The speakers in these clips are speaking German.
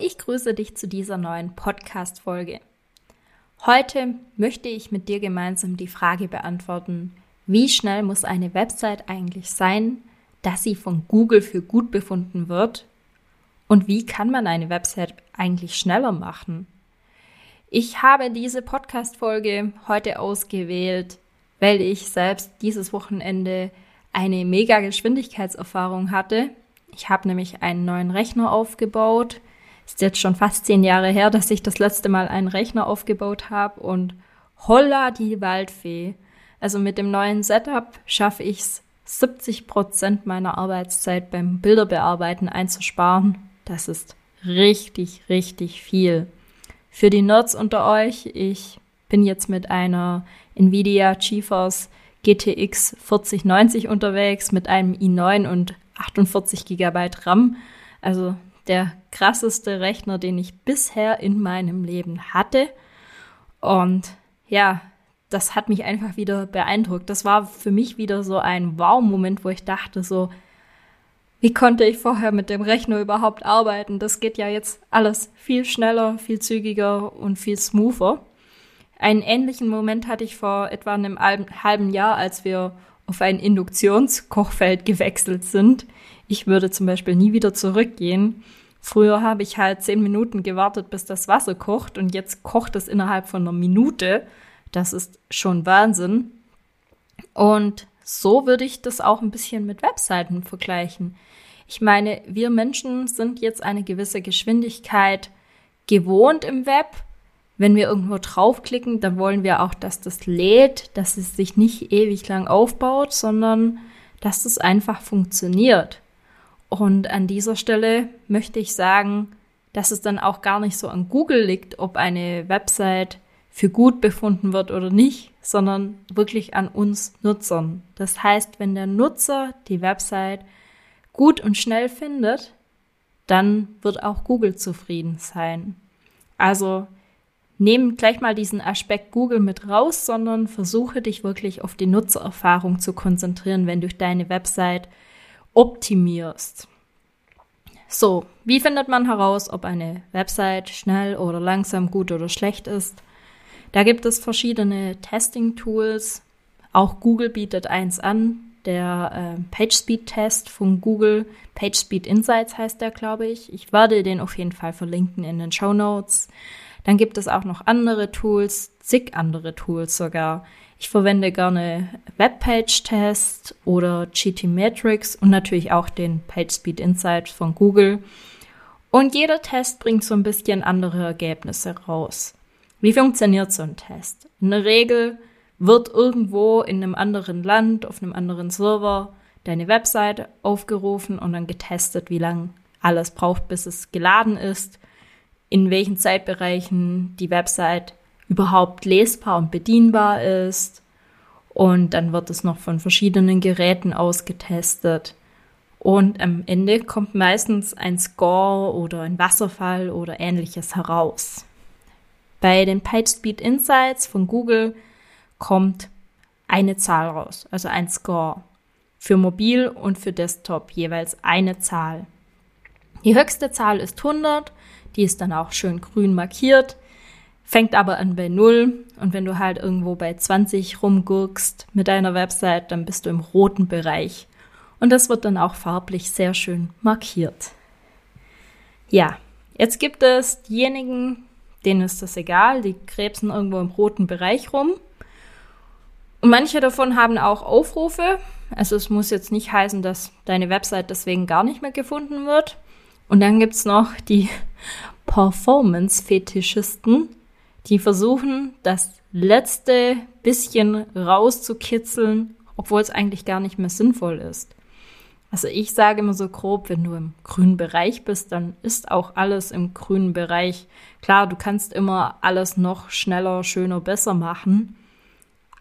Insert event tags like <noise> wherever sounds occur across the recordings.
Ich grüße dich zu dieser neuen Podcast-Folge. Heute möchte ich mit dir gemeinsam die Frage beantworten, wie schnell muss eine Website eigentlich sein, dass sie von Google für gut befunden wird? Und wie kann man eine Website eigentlich schneller machen? Ich habe diese Podcast-Folge heute ausgewählt, weil ich selbst dieses Wochenende eine mega Geschwindigkeitserfahrung hatte. Ich habe nämlich einen neuen Rechner aufgebaut, ist jetzt schon fast zehn Jahre her, dass ich das letzte Mal einen Rechner aufgebaut habe und holla die Waldfee. Also mit dem neuen Setup schaffe ich es, 70 Prozent meiner Arbeitszeit beim Bilderbearbeiten einzusparen. Das ist richtig, richtig viel. Für die Nerds unter euch, ich bin jetzt mit einer Nvidia GeForce GTX 4090 unterwegs mit einem i9 und 48 GB RAM. Also der krasseste Rechner, den ich bisher in meinem Leben hatte. Und ja, das hat mich einfach wieder beeindruckt. Das war für mich wieder so ein Wow-Moment, wo ich dachte so, wie konnte ich vorher mit dem Rechner überhaupt arbeiten? Das geht ja jetzt alles viel schneller, viel zügiger und viel smoother. Einen ähnlichen Moment hatte ich vor etwa einem halben Jahr, als wir auf ein Induktionskochfeld gewechselt sind. Ich würde zum Beispiel nie wieder zurückgehen. Früher habe ich halt zehn Minuten gewartet, bis das Wasser kocht und jetzt kocht es innerhalb von einer Minute. Das ist schon Wahnsinn. Und so würde ich das auch ein bisschen mit Webseiten vergleichen. Ich meine, wir Menschen sind jetzt eine gewisse Geschwindigkeit gewohnt im Web. Wenn wir irgendwo draufklicken, dann wollen wir auch, dass das lädt, dass es sich nicht ewig lang aufbaut, sondern dass es einfach funktioniert. Und an dieser Stelle möchte ich sagen, dass es dann auch gar nicht so an Google liegt, ob eine Website für gut befunden wird oder nicht, sondern wirklich an uns Nutzern. Das heißt, wenn der Nutzer die Website gut und schnell findet, dann wird auch Google zufrieden sein. Also nehm gleich mal diesen Aspekt Google mit raus, sondern versuche dich wirklich auf die Nutzererfahrung zu konzentrieren, wenn du deine Website optimierst. So, wie findet man heraus, ob eine Website schnell oder langsam, gut oder schlecht ist? Da gibt es verschiedene Testing-Tools. Auch Google bietet eins an, der äh, PageSpeed-Test von Google. PageSpeed Insights heißt der, glaube ich. Ich werde den auf jeden Fall verlinken in den Show Notes. Dann gibt es auch noch andere Tools, zig andere Tools sogar. Ich verwende gerne Webpage-Test oder GT-Matrix und natürlich auch den PageSpeed Insight von Google. Und jeder Test bringt so ein bisschen andere Ergebnisse raus. Wie funktioniert so ein Test? In der Regel wird irgendwo in einem anderen Land, auf einem anderen Server, deine Website aufgerufen und dann getestet, wie lange alles braucht, bis es geladen ist, in welchen Zeitbereichen die Website überhaupt lesbar und bedienbar ist. Und dann wird es noch von verschiedenen Geräten ausgetestet. Und am Ende kommt meistens ein Score oder ein Wasserfall oder ähnliches heraus. Bei den PageSpeed Insights von Google kommt eine Zahl raus, also ein Score. Für Mobil und für Desktop jeweils eine Zahl. Die höchste Zahl ist 100, die ist dann auch schön grün markiert fängt aber an bei null und wenn du halt irgendwo bei 20 rumgurkst mit deiner Website, dann bist du im roten Bereich. Und das wird dann auch farblich sehr schön markiert. Ja, jetzt gibt es diejenigen, denen ist das egal, die krebsen irgendwo im roten Bereich rum. Und manche davon haben auch Aufrufe. Also es muss jetzt nicht heißen, dass deine Website deswegen gar nicht mehr gefunden wird. Und dann gibt's noch die Performance-Fetischisten, die versuchen, das letzte bisschen rauszukitzeln, obwohl es eigentlich gar nicht mehr sinnvoll ist. Also ich sage immer so grob, wenn du im grünen Bereich bist, dann ist auch alles im grünen Bereich. Klar, du kannst immer alles noch schneller, schöner, besser machen.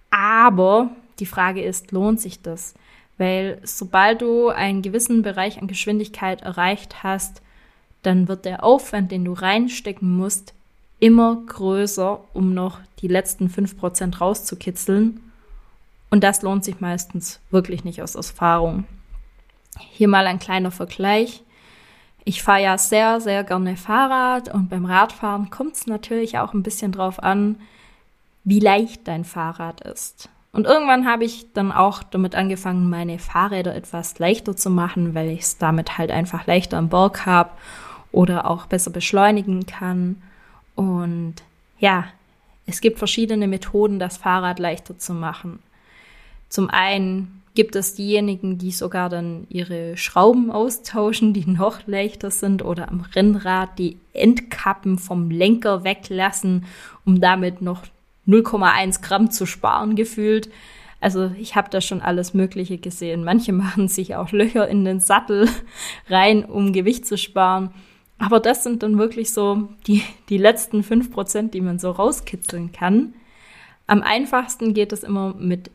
Aber die Frage ist, lohnt sich das? Weil sobald du einen gewissen Bereich an Geschwindigkeit erreicht hast, dann wird der Aufwand, den du reinstecken musst, immer größer, um noch die letzten 5% rauszukitzeln. Und das lohnt sich meistens wirklich nicht aus Erfahrung. Hier mal ein kleiner Vergleich. Ich fahre ja sehr, sehr gerne Fahrrad und beim Radfahren kommt es natürlich auch ein bisschen drauf an, wie leicht dein Fahrrad ist. Und irgendwann habe ich dann auch damit angefangen, meine Fahrräder etwas leichter zu machen, weil ich es damit halt einfach leichter am Berg habe oder auch besser beschleunigen kann. Und ja, es gibt verschiedene Methoden, das Fahrrad leichter zu machen. Zum einen gibt es diejenigen, die sogar dann ihre Schrauben austauschen, die noch leichter sind oder am Rennrad die Endkappen vom Lenker weglassen, um damit noch 0,1 Gramm zu sparen gefühlt. Also ich habe da schon alles Mögliche gesehen. Manche <laughs> machen sich auch Löcher in den Sattel <laughs> rein, um Gewicht zu sparen. Aber das sind dann wirklich so die, die letzten fünf Prozent, die man so rauskitzeln kann. Am einfachsten geht es immer mit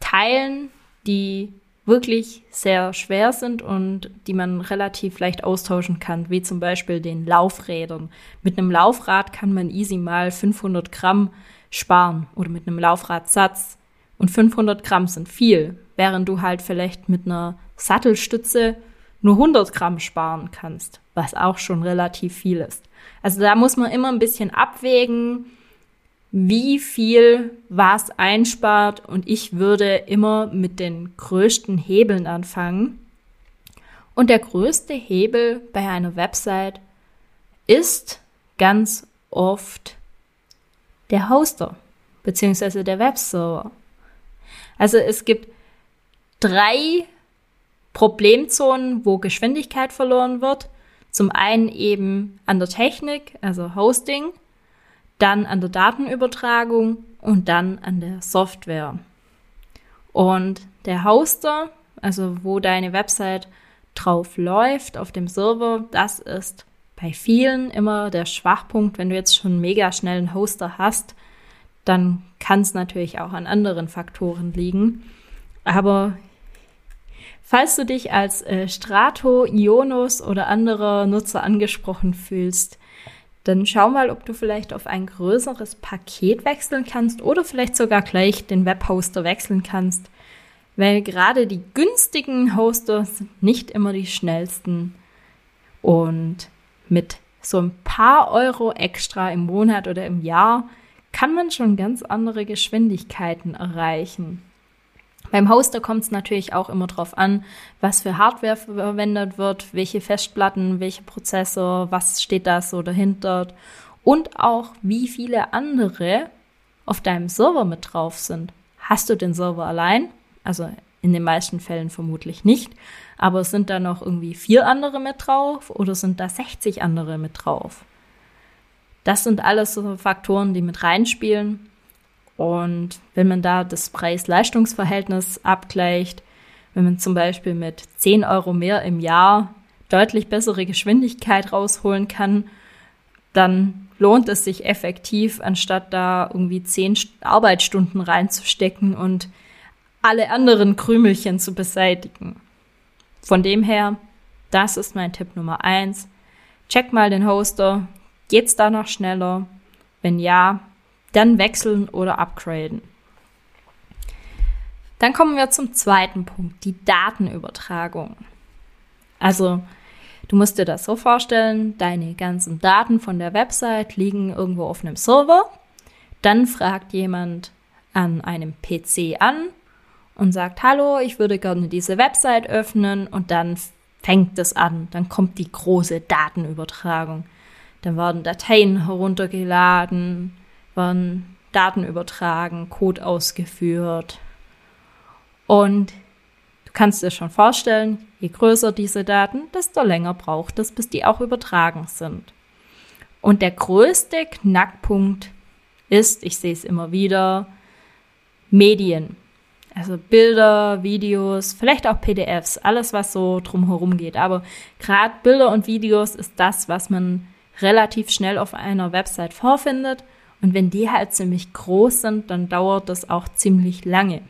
Teilen, die wirklich sehr schwer sind und die man relativ leicht austauschen kann, wie zum Beispiel den Laufrädern. Mit einem Laufrad kann man easy mal 500 Gramm sparen oder mit einem Laufradsatz. Und 500 Gramm sind viel, während du halt vielleicht mit einer Sattelstütze nur 100 Gramm sparen kannst, was auch schon relativ viel ist. Also da muss man immer ein bisschen abwägen, wie viel was einspart und ich würde immer mit den größten Hebeln anfangen. Und der größte Hebel bei einer Website ist ganz oft der Hoster beziehungsweise der Webserver. Also es gibt drei Problemzonen, wo Geschwindigkeit verloren wird. Zum einen eben an der Technik, also Hosting, dann an der Datenübertragung und dann an der Software. Und der Hoster, also wo deine Website drauf läuft auf dem Server, das ist bei vielen immer der Schwachpunkt. Wenn du jetzt schon mega schnell einen Hoster hast, dann kann es natürlich auch an anderen Faktoren liegen. Aber Falls du dich als äh, Strato, Ionos oder anderer Nutzer angesprochen fühlst, dann schau mal, ob du vielleicht auf ein größeres Paket wechseln kannst oder vielleicht sogar gleich den Webhoster wechseln kannst, weil gerade die günstigen Hoster sind nicht immer die schnellsten und mit so ein paar Euro extra im Monat oder im Jahr kann man schon ganz andere Geschwindigkeiten erreichen. Beim Hoster kommt es natürlich auch immer darauf an, was für Hardware verwendet wird, welche Festplatten, welche Prozessor, was steht da so dahinter und auch wie viele andere auf deinem Server mit drauf sind. Hast du den Server allein? Also in den meisten Fällen vermutlich nicht. Aber sind da noch irgendwie vier andere mit drauf oder sind da 60 andere mit drauf? Das sind alles so Faktoren, die mit reinspielen. Und wenn man da das Preis-Leistungs-Verhältnis abgleicht, wenn man zum Beispiel mit 10 Euro mehr im Jahr deutlich bessere Geschwindigkeit rausholen kann, dann lohnt es sich effektiv, anstatt da irgendwie 10 Arbeitsstunden reinzustecken und alle anderen Krümelchen zu beseitigen. Von dem her, das ist mein Tipp Nummer eins. Check mal den Hoster. Geht's da noch schneller? Wenn ja, dann wechseln oder upgraden. Dann kommen wir zum zweiten Punkt, die Datenübertragung. Also, du musst dir das so vorstellen, deine ganzen Daten von der Website liegen irgendwo auf einem Server. Dann fragt jemand an einem PC an und sagt, hallo, ich würde gerne diese Website öffnen und dann fängt es an. Dann kommt die große Datenübertragung. Dann werden Dateien heruntergeladen, werden Daten übertragen, Code ausgeführt. Und du kannst dir schon vorstellen, je größer diese Daten, desto länger braucht es, bis die auch übertragen sind. Und der größte Knackpunkt ist, ich sehe es immer wieder, Medien. Also Bilder, Videos, vielleicht auch PDFs, alles was so drumherum geht. Aber gerade Bilder und Videos ist das, was man relativ schnell auf einer Website vorfindet. Und wenn die halt ziemlich groß sind, dann dauert das auch ziemlich lange.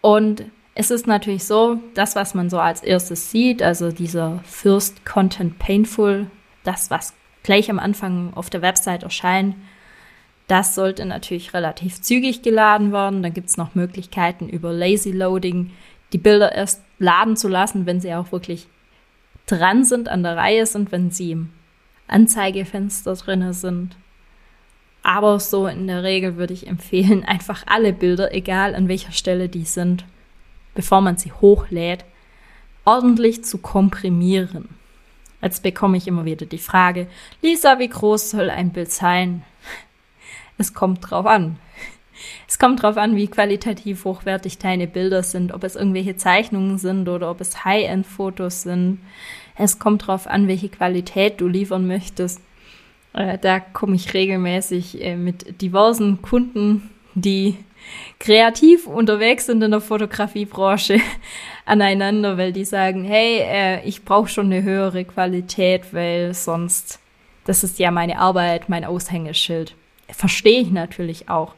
Und es ist natürlich so, das, was man so als erstes sieht, also dieser First Content Painful, das, was gleich am Anfang auf der Website erscheint, das sollte natürlich relativ zügig geladen werden. Dann gibt es noch Möglichkeiten über Lazy Loading, die Bilder erst laden zu lassen, wenn sie auch wirklich dran sind, an der Reihe sind, wenn sie im Anzeigefenster drin sind. Aber so in der Regel würde ich empfehlen, <laughs> einfach alle Bilder, egal an welcher Stelle die sind, bevor man sie hochlädt, ordentlich zu komprimieren. Jetzt bekomme ich immer wieder die Frage, Lisa, wie groß soll ein Bild sein? Es kommt drauf an. Es kommt drauf an, wie qualitativ hochwertig deine Bilder sind, ob es irgendwelche Zeichnungen sind oder ob es High-End-Fotos sind. Es kommt drauf an, welche Qualität du liefern möchtest. Äh, da komme ich regelmäßig äh, mit diversen Kunden, die kreativ unterwegs sind in der Fotografiebranche <laughs> aneinander, weil die sagen, hey, äh, ich brauche schon eine höhere Qualität, weil sonst, das ist ja meine Arbeit, mein Aushängeschild. Verstehe ich natürlich auch.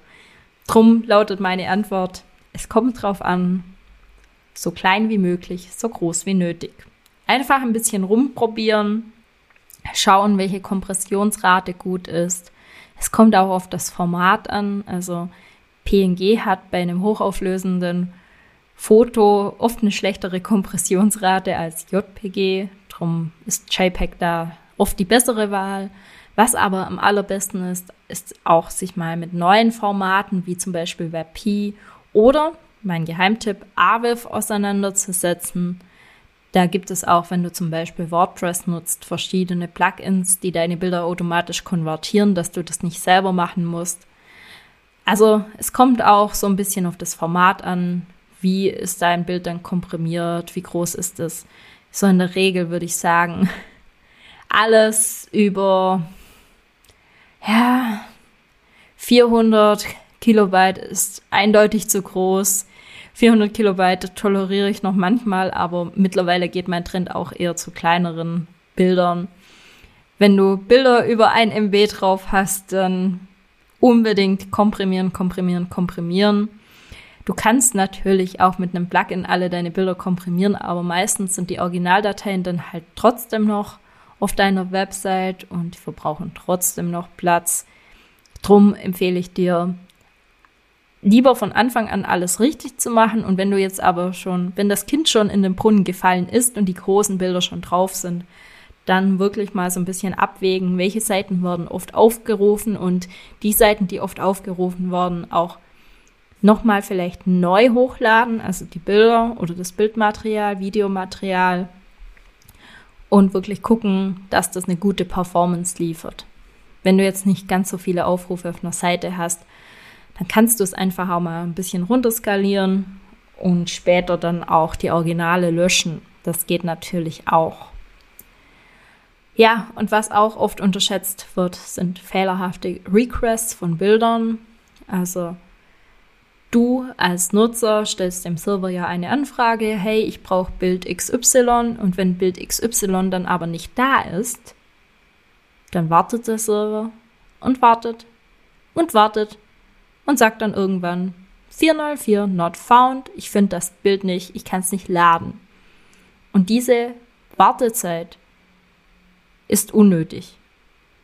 Drum lautet meine Antwort, es kommt drauf an, so klein wie möglich, so groß wie nötig. Einfach ein bisschen rumprobieren, schauen, welche Kompressionsrate gut ist. Es kommt auch auf das Format an. Also PNG hat bei einem hochauflösenden Foto oft eine schlechtere Kompressionsrate als JPG. Drum ist JPEG da oft die bessere Wahl. Was aber am allerbesten ist, ist auch sich mal mit neuen Formaten wie zum Beispiel WebP oder mein Geheimtipp AVIF auseinanderzusetzen. Da gibt es auch, wenn du zum Beispiel WordPress nutzt, verschiedene Plugins, die deine Bilder automatisch konvertieren, dass du das nicht selber machen musst. Also es kommt auch so ein bisschen auf das Format an. Wie ist dein Bild dann komprimiert? Wie groß ist es? So in der Regel würde ich sagen, <laughs> alles über ja, 400 Kilobyte ist eindeutig zu groß. 400 Kilobyte toleriere ich noch manchmal, aber mittlerweile geht mein Trend auch eher zu kleineren Bildern. Wenn du Bilder über ein MB drauf hast, dann unbedingt komprimieren, komprimieren, komprimieren. Du kannst natürlich auch mit einem Plugin alle deine Bilder komprimieren, aber meistens sind die Originaldateien dann halt trotzdem noch auf deiner Website und die verbrauchen trotzdem noch Platz. Drum empfehle ich dir, lieber von Anfang an alles richtig zu machen. Und wenn du jetzt aber schon, wenn das Kind schon in den Brunnen gefallen ist und die großen Bilder schon drauf sind, dann wirklich mal so ein bisschen abwägen, welche Seiten werden oft aufgerufen und die Seiten, die oft aufgerufen werden, auch nochmal vielleicht neu hochladen, also die Bilder oder das Bildmaterial, Videomaterial und wirklich gucken, dass das eine gute Performance liefert. Wenn du jetzt nicht ganz so viele Aufrufe auf einer Seite hast, dann kannst du es einfach auch mal ein bisschen runterskalieren und später dann auch die Originale löschen. Das geht natürlich auch. Ja, und was auch oft unterschätzt wird, sind fehlerhafte Requests von Bildern. Also Du als Nutzer stellst dem Server ja eine Anfrage, hey, ich brauche Bild XY und wenn Bild XY dann aber nicht da ist, dann wartet der Server und wartet und wartet und sagt dann irgendwann 404 not found, ich finde das Bild nicht, ich kann es nicht laden. Und diese Wartezeit ist unnötig,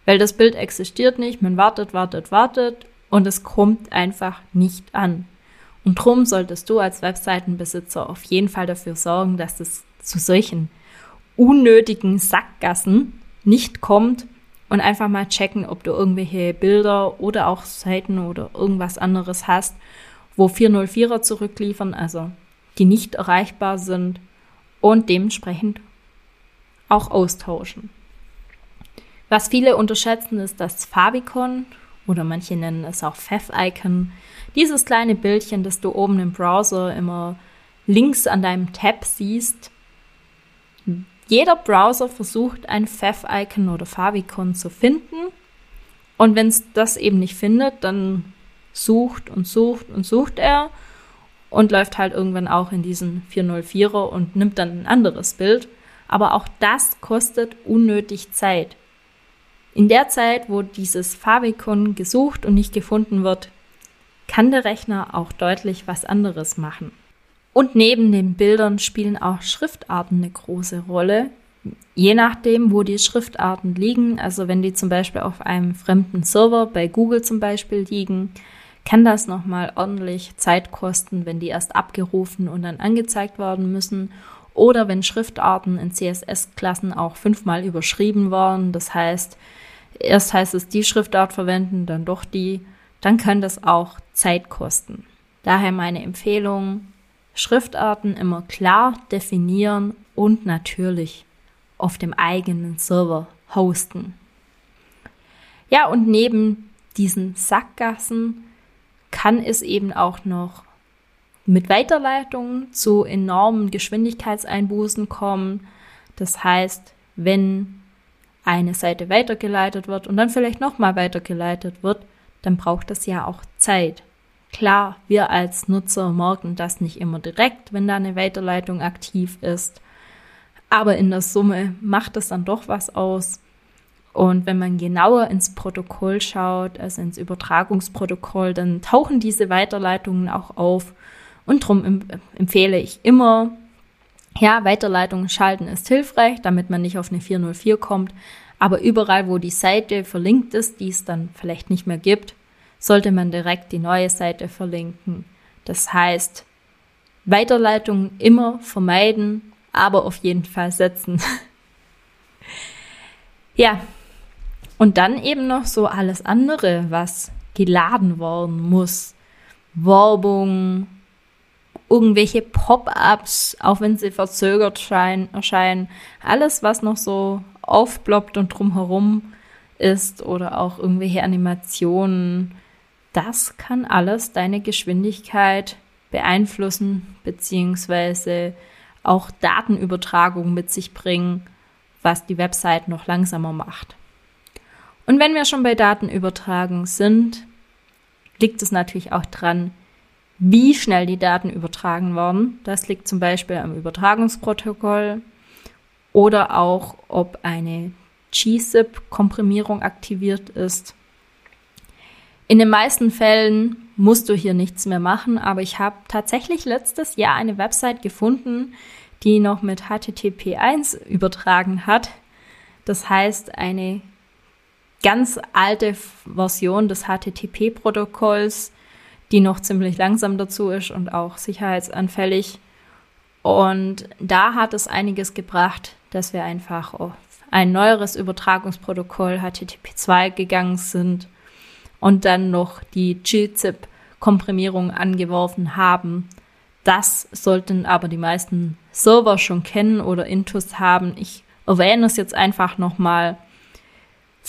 weil das Bild existiert nicht, man wartet, wartet, wartet und es kommt einfach nicht an. Und drum solltest du als Webseitenbesitzer auf jeden Fall dafür sorgen, dass es zu solchen unnötigen Sackgassen nicht kommt und einfach mal checken, ob du irgendwelche Bilder oder auch Seiten oder irgendwas anderes hast, wo 404er zurückliefern, also die nicht erreichbar sind und dementsprechend auch austauschen. Was viele unterschätzen, ist das Favicon oder manche nennen es auch Fav-Icon. Dieses kleine Bildchen, das du oben im Browser immer links an deinem Tab siehst. Jeder Browser versucht ein Fav-Icon oder Favicon zu finden. Und wenn es das eben nicht findet, dann sucht und sucht und sucht er. und läuft halt irgendwann auch in diesen 404er und nimmt dann ein anderes Bild. Aber auch das kostet unnötig Zeit. In der Zeit, wo dieses Favicon gesucht und nicht gefunden wird, kann der Rechner auch deutlich was anderes machen. Und neben den Bildern spielen auch Schriftarten eine große Rolle. Je nachdem, wo die Schriftarten liegen, also wenn die zum Beispiel auf einem fremden Server bei Google zum Beispiel liegen, kann das nochmal ordentlich Zeit kosten, wenn die erst abgerufen und dann angezeigt werden müssen. Oder wenn Schriftarten in CSS-Klassen auch fünfmal überschrieben waren. Das heißt, erst heißt es die Schriftart verwenden, dann doch die. Dann kann das auch Zeit kosten. Daher meine Empfehlung, Schriftarten immer klar definieren und natürlich auf dem eigenen Server hosten. Ja, und neben diesen Sackgassen kann es eben auch noch mit Weiterleitungen zu enormen Geschwindigkeitseinbußen kommen. Das heißt, wenn eine Seite weitergeleitet wird und dann vielleicht nochmal weitergeleitet wird, dann braucht das ja auch Zeit. Klar, wir als Nutzer merken das nicht immer direkt, wenn da eine Weiterleitung aktiv ist. Aber in der Summe macht es dann doch was aus. Und wenn man genauer ins Protokoll schaut, also ins Übertragungsprotokoll, dann tauchen diese Weiterleitungen auch auf. Und darum empfehle ich immer, ja, Weiterleitungen schalten ist hilfreich, damit man nicht auf eine 404 kommt. Aber überall, wo die Seite verlinkt ist, die es dann vielleicht nicht mehr gibt, sollte man direkt die neue Seite verlinken. Das heißt, Weiterleitungen immer vermeiden, aber auf jeden Fall setzen. <laughs> ja, und dann eben noch so alles andere, was geladen worden muss. Werbung, irgendwelche Pop-ups, auch wenn sie verzögert erscheinen. Alles, was noch so aufploppt und drumherum ist oder auch irgendwelche Animationen. Das kann alles deine Geschwindigkeit beeinflussen, beziehungsweise auch Datenübertragung mit sich bringen, was die Website noch langsamer macht. Und wenn wir schon bei Datenübertragung sind, liegt es natürlich auch dran, wie schnell die Daten übertragen werden. Das liegt zum Beispiel am Übertragungsprotokoll oder auch, ob eine GZIP-Komprimierung aktiviert ist. In den meisten Fällen musst du hier nichts mehr machen, aber ich habe tatsächlich letztes Jahr eine Website gefunden, die noch mit HTTP1 übertragen hat. Das heißt, eine ganz alte Version des HTTP-Protokolls, die noch ziemlich langsam dazu ist und auch sicherheitsanfällig. Und da hat es einiges gebracht, dass wir einfach auf ein neueres Übertragungsprotokoll HTTP2 gegangen sind und dann noch die gzip-Komprimierung angeworfen haben. Das sollten aber die meisten Server schon kennen oder Intus haben. Ich erwähne es jetzt einfach nochmal.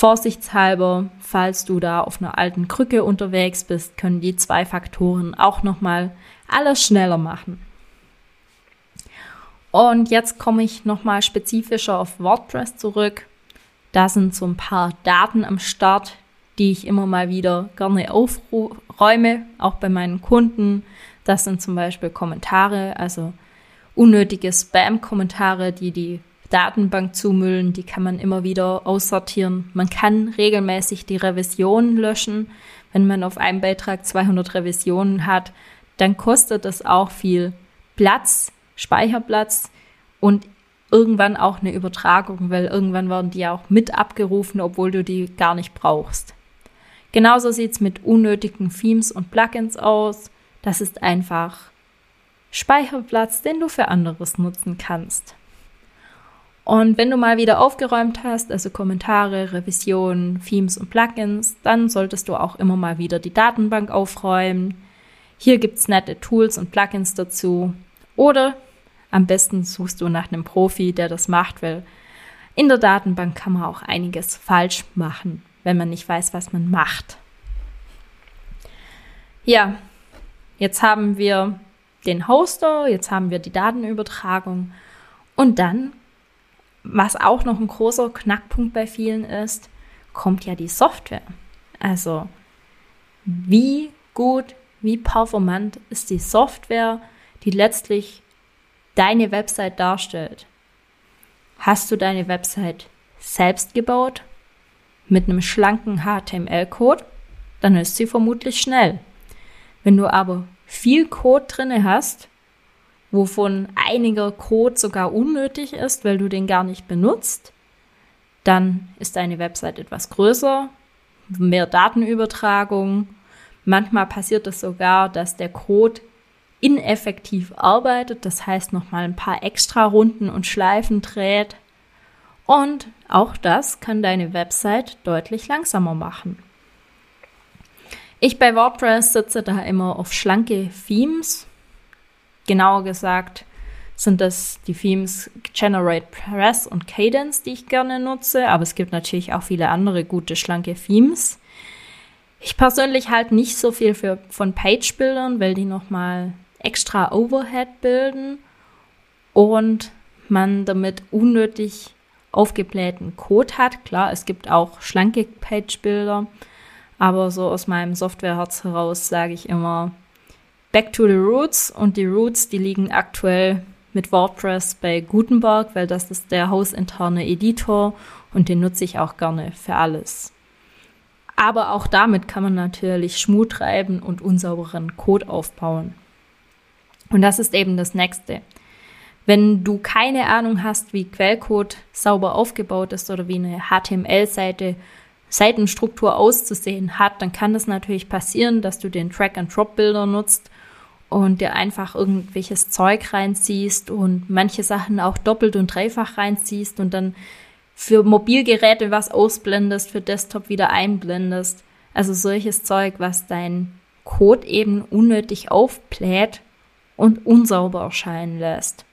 Vorsichtshalber, falls du da auf einer alten Krücke unterwegs bist, können die zwei Faktoren auch nochmal alles schneller machen. Und jetzt komme ich nochmal spezifischer auf WordPress zurück. Da sind so ein paar Daten am Start, die ich immer mal wieder gerne aufräume, auch bei meinen Kunden. Das sind zum Beispiel Kommentare, also unnötige Spam-Kommentare, die die Datenbank zumüllen, die kann man immer wieder aussortieren. Man kann regelmäßig die Revisionen löschen. Wenn man auf einem Beitrag 200 Revisionen hat, dann kostet das auch viel Platz, Speicherplatz und irgendwann auch eine Übertragung, weil irgendwann werden die auch mit abgerufen, obwohl du die gar nicht brauchst. Genauso sieht's mit unnötigen Themes und Plugins aus. Das ist einfach Speicherplatz, den du für anderes nutzen kannst. Und wenn du mal wieder aufgeräumt hast, also Kommentare, Revisionen, Themes und Plugins, dann solltest du auch immer mal wieder die Datenbank aufräumen. Hier gibt's nette Tools und Plugins dazu. Oder am besten suchst du nach einem Profi, der das macht, weil in der Datenbank kann man auch einiges falsch machen, wenn man nicht weiß, was man macht. Ja, jetzt haben wir den Hoster, jetzt haben wir die Datenübertragung und dann was auch noch ein großer Knackpunkt bei vielen ist, kommt ja die Software. Also wie gut wie performant ist die Software, die letztlich deine Website darstellt. Hast du deine Website selbst gebaut mit einem schlanken HTML-Code, dann ist sie vermutlich schnell. Wenn du aber viel Code drinne hast, wovon einiger Code sogar unnötig ist, weil du den gar nicht benutzt, dann ist deine Website etwas größer, mehr Datenübertragung. Manchmal passiert es sogar, dass der Code ineffektiv arbeitet, das heißt nochmal ein paar extra Runden und Schleifen dreht. Und auch das kann deine Website deutlich langsamer machen. Ich bei WordPress sitze da immer auf schlanke Themes. Genauer gesagt sind das die Themes Generate Press und Cadence, die ich gerne nutze, aber es gibt natürlich auch viele andere gute schlanke Themes. Ich persönlich halte nicht so viel für, von Page-Bildern, weil die nochmal extra Overhead bilden und man damit unnötig aufgeblähten Code hat. Klar, es gibt auch schlanke Page-Bilder, aber so aus meinem Softwareherz heraus sage ich immer Back to the Roots und die Roots, die liegen aktuell mit WordPress bei Gutenberg, weil das ist der hausinterne Editor und den nutze ich auch gerne für alles. Aber auch damit kann man natürlich Schmut treiben und unsauberen Code aufbauen. Und das ist eben das nächste. Wenn du keine Ahnung hast, wie Quellcode sauber aufgebaut ist oder wie eine HTML-Seite Seitenstruktur auszusehen hat, dann kann es natürlich passieren, dass du den Drag-and-Drop-Bilder nutzt und dir einfach irgendwelches Zeug reinziehst und manche Sachen auch doppelt und dreifach reinziehst und dann für Mobilgeräte was ausblendest, für Desktop wieder einblendest. Also solches Zeug, was dein Code eben unnötig aufbläht und unsauber erscheinen lässt.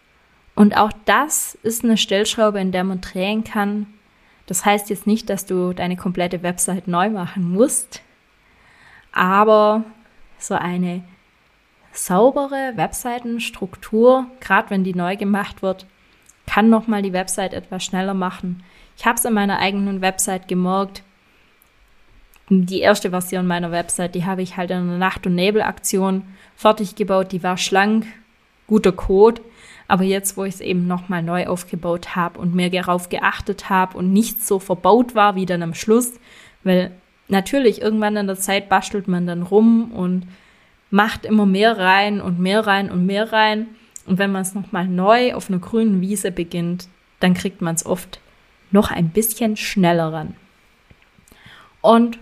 Und auch das ist eine Stellschraube, in der man drehen kann, das heißt jetzt nicht, dass du deine komplette Website neu machen musst, aber so eine saubere Webseitenstruktur, gerade wenn die neu gemacht wird, kann nochmal die Website etwas schneller machen. Ich habe es in meiner eigenen Website gemerkt. Die erste Version meiner Website, die habe ich halt in einer Nacht- und Nebel-Aktion fertig gebaut. Die war schlank, guter Code. Aber jetzt, wo ich es eben nochmal neu aufgebaut habe und mehr darauf geachtet habe und nicht so verbaut war wie dann am Schluss, weil natürlich irgendwann in der Zeit bastelt man dann rum und macht immer mehr rein und mehr rein und mehr rein. Und wenn man es nochmal neu auf einer grünen Wiese beginnt, dann kriegt man es oft noch ein bisschen schneller ran. Und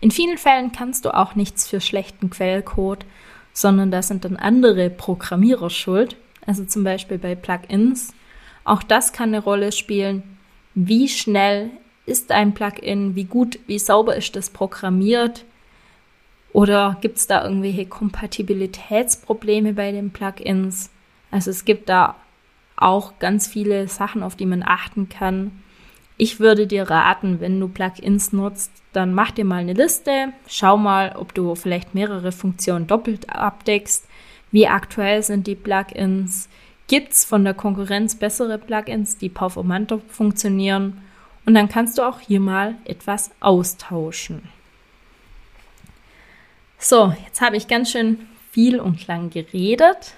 in vielen Fällen kannst du auch nichts für schlechten Quellcode, sondern da sind dann andere Programmierer schuld also zum Beispiel bei Plugins. Auch das kann eine Rolle spielen. Wie schnell ist ein Plugin? Wie gut, wie sauber ist das programmiert? Oder gibt es da irgendwelche Kompatibilitätsprobleme bei den Plugins? Also es gibt da auch ganz viele Sachen, auf die man achten kann. Ich würde dir raten, wenn du Plugins nutzt, dann mach dir mal eine Liste, schau mal, ob du vielleicht mehrere Funktionen doppelt abdeckst wie aktuell sind die Plugins? Gibt es von der Konkurrenz bessere Plugins, die performanter funktionieren? Und dann kannst du auch hier mal etwas austauschen. So, jetzt habe ich ganz schön viel und lang geredet.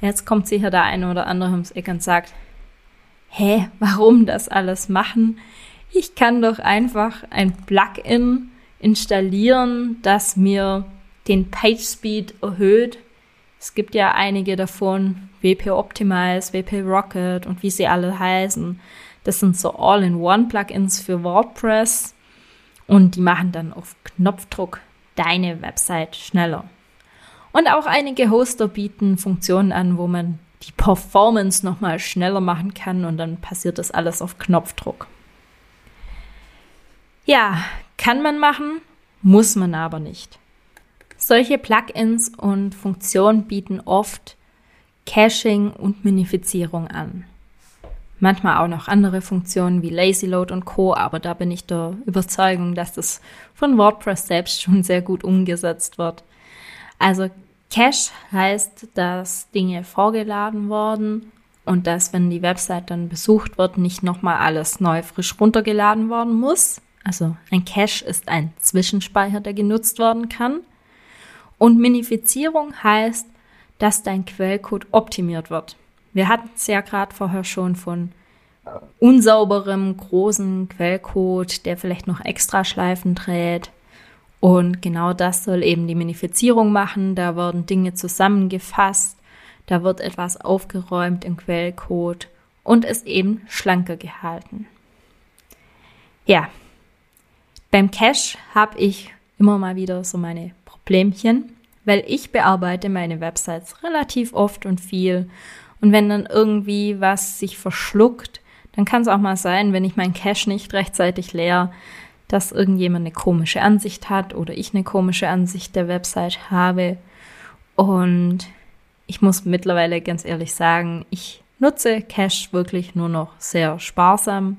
Jetzt kommt sicher der eine oder andere ums Eck und sagt, hä, warum das alles machen? Ich kann doch einfach ein Plugin installieren, das mir den Page Speed erhöht es gibt ja einige davon, WP Optimize, WP Rocket und wie sie alle heißen. Das sind so All-in-One-Plugins für WordPress und die machen dann auf Knopfdruck deine Website schneller. Und auch einige Hoster bieten Funktionen an, wo man die Performance nochmal schneller machen kann und dann passiert das alles auf Knopfdruck. Ja, kann man machen, muss man aber nicht. Solche Plugins und Funktionen bieten oft Caching und Minifizierung an. Manchmal auch noch andere Funktionen wie Lazy Load und Co., aber da bin ich der Überzeugung, dass das von WordPress selbst schon sehr gut umgesetzt wird. Also Cache heißt, dass Dinge vorgeladen wurden und dass, wenn die Website dann besucht wird, nicht nochmal alles neu frisch runtergeladen worden muss. Also ein Cache ist ein Zwischenspeicher, der genutzt werden kann. Und Minifizierung heißt, dass dein Quellcode optimiert wird. Wir hatten es ja gerade vorher schon von unsauberem, großen Quellcode, der vielleicht noch extra Schleifen dreht. Und genau das soll eben die Minifizierung machen. Da werden Dinge zusammengefasst, da wird etwas aufgeräumt im Quellcode und ist eben schlanker gehalten. Ja, beim Cache habe ich immer mal wieder so meine Problemchen, weil ich bearbeite meine Websites relativ oft und viel. Und wenn dann irgendwie was sich verschluckt, dann kann es auch mal sein, wenn ich meinen Cache nicht rechtzeitig leer, dass irgendjemand eine komische Ansicht hat oder ich eine komische Ansicht der Website habe. Und ich muss mittlerweile ganz ehrlich sagen, ich nutze Cache wirklich nur noch sehr sparsam.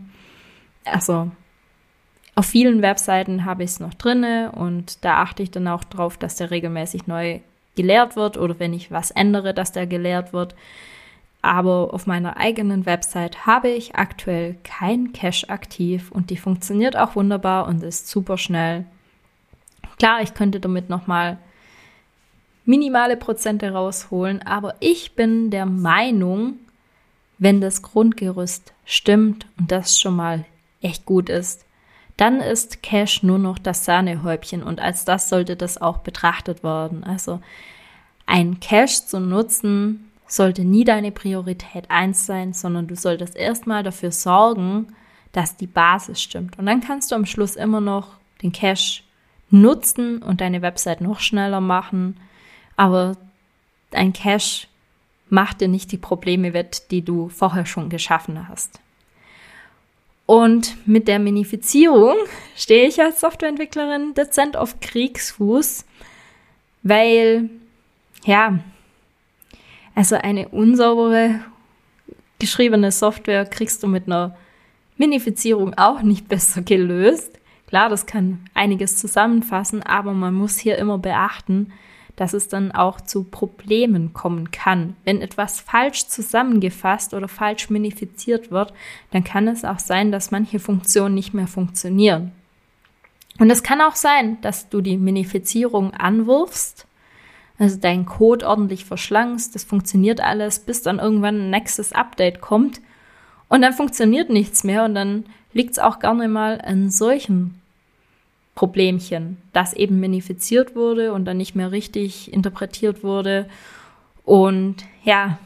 Also auf vielen Webseiten habe ich es noch drinne und da achte ich dann auch drauf, dass der regelmäßig neu geleert wird oder wenn ich was ändere, dass der geleert wird. Aber auf meiner eigenen Website habe ich aktuell kein Cache aktiv und die funktioniert auch wunderbar und ist super schnell. Klar, ich könnte damit nochmal minimale Prozente rausholen, aber ich bin der Meinung, wenn das Grundgerüst stimmt und das schon mal echt gut ist, dann ist Cash nur noch das Sahnehäubchen und als das sollte das auch betrachtet werden. Also ein Cash zu nutzen sollte nie deine Priorität eins sein, sondern du solltest erstmal dafür sorgen, dass die Basis stimmt. Und dann kannst du am Schluss immer noch den Cache nutzen und deine Website noch schneller machen. Aber ein Cache macht dir nicht die Probleme wett, die du vorher schon geschaffen hast. Und mit der Minifizierung <laughs> stehe ich als Softwareentwicklerin dezent auf Kriegsfuß, weil, ja, also eine unsaubere geschriebene Software kriegst du mit einer Minifizierung auch nicht besser gelöst. Klar, das kann einiges zusammenfassen, aber man muss hier immer beachten, dass es dann auch zu Problemen kommen kann. Wenn etwas falsch zusammengefasst oder falsch minifiziert wird, dann kann es auch sein, dass manche Funktionen nicht mehr funktionieren. Und es kann auch sein, dass du die Minifizierung anwirfst, also deinen Code ordentlich verschlankst, das funktioniert alles, bis dann irgendwann ein nächstes Update kommt und dann funktioniert nichts mehr und dann liegt es auch gerne mal an solchen Problemchen, das eben minifiziert wurde und dann nicht mehr richtig interpretiert wurde. Und ja,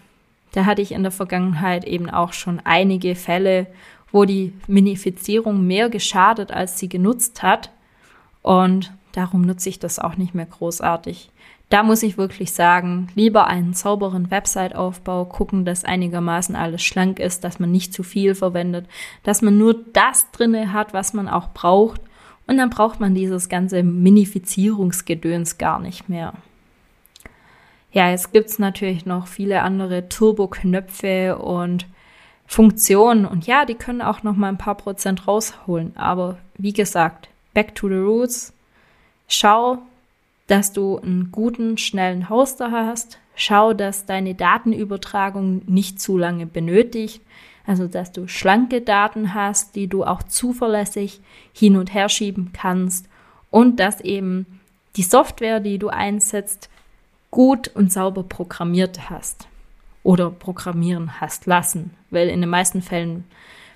da hatte ich in der Vergangenheit eben auch schon einige Fälle, wo die Minifizierung mehr geschadet, als sie genutzt hat. Und darum nutze ich das auch nicht mehr großartig. Da muss ich wirklich sagen, lieber einen sauberen Website-Aufbau, gucken, dass einigermaßen alles schlank ist, dass man nicht zu viel verwendet, dass man nur das drinne hat, was man auch braucht und dann braucht man dieses ganze Minifizierungsgedöns gar nicht mehr. Ja, jetzt gibt's natürlich noch viele andere Turbo-Knöpfe und Funktionen. Und ja, die können auch noch mal ein paar Prozent rausholen. Aber wie gesagt, back to the roots. Schau, dass du einen guten, schnellen Hoster hast. Schau, dass deine Datenübertragung nicht zu lange benötigt. Also, dass du schlanke Daten hast, die du auch zuverlässig hin und her schieben kannst und dass eben die Software, die du einsetzt, gut und sauber programmiert hast oder programmieren hast lassen, weil in den meisten Fällen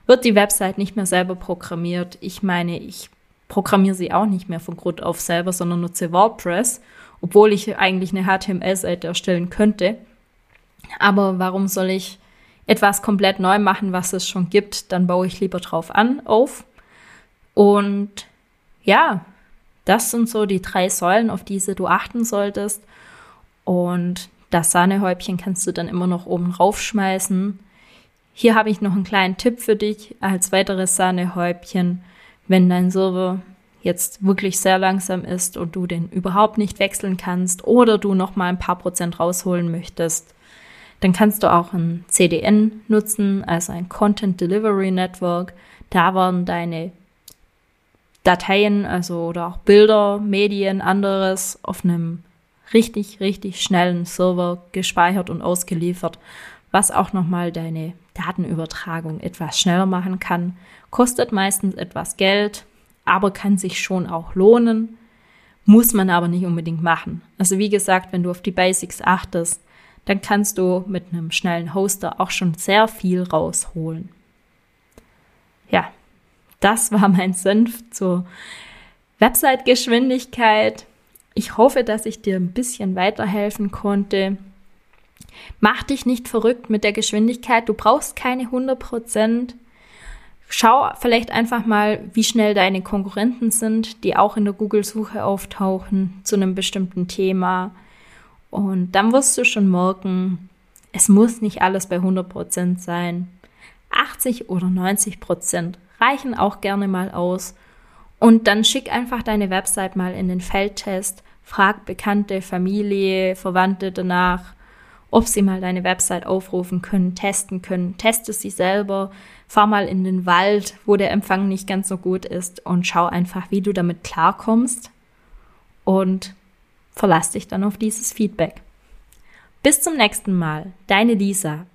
wird die Website nicht mehr selber programmiert. Ich meine, ich programmiere sie auch nicht mehr von Grund auf selber, sondern nutze WordPress, obwohl ich eigentlich eine HTML-Seite erstellen könnte. Aber warum soll ich etwas komplett neu machen, was es schon gibt, dann baue ich lieber drauf an, auf. Und ja, das sind so die drei Säulen, auf diese du achten solltest. Und das Sahnehäubchen kannst du dann immer noch oben raufschmeißen. Hier habe ich noch einen kleinen Tipp für dich als weiteres Sahnehäubchen. Wenn dein Server jetzt wirklich sehr langsam ist und du den überhaupt nicht wechseln kannst oder du noch mal ein paar Prozent rausholen möchtest, dann kannst du auch ein CDN nutzen, also ein Content Delivery Network. Da werden deine Dateien, also oder auch Bilder, Medien, anderes auf einem richtig, richtig schnellen Server gespeichert und ausgeliefert, was auch nochmal deine Datenübertragung etwas schneller machen kann. Kostet meistens etwas Geld, aber kann sich schon auch lohnen, Muss man aber nicht unbedingt machen. Also wie gesagt, wenn du auf die Basics achtest, dann kannst du mit einem schnellen Hoster auch schon sehr viel rausholen. Ja, das war mein Senf zur Website-Geschwindigkeit. Ich hoffe, dass ich dir ein bisschen weiterhelfen konnte. Mach dich nicht verrückt mit der Geschwindigkeit. Du brauchst keine 100 Prozent. Schau vielleicht einfach mal, wie schnell deine Konkurrenten sind, die auch in der Google-Suche auftauchen zu einem bestimmten Thema. Und dann wirst du schon merken, es muss nicht alles bei 100 Prozent sein. 80 oder 90 Prozent reichen auch gerne mal aus. Und dann schick einfach deine Website mal in den Feldtest, frag Bekannte, Familie, Verwandte danach, ob sie mal deine Website aufrufen können, testen können. Teste sie selber, fahr mal in den Wald, wo der Empfang nicht ganz so gut ist und schau einfach, wie du damit klarkommst und verlass dich dann auf dieses Feedback. Bis zum nächsten Mal, deine Lisa.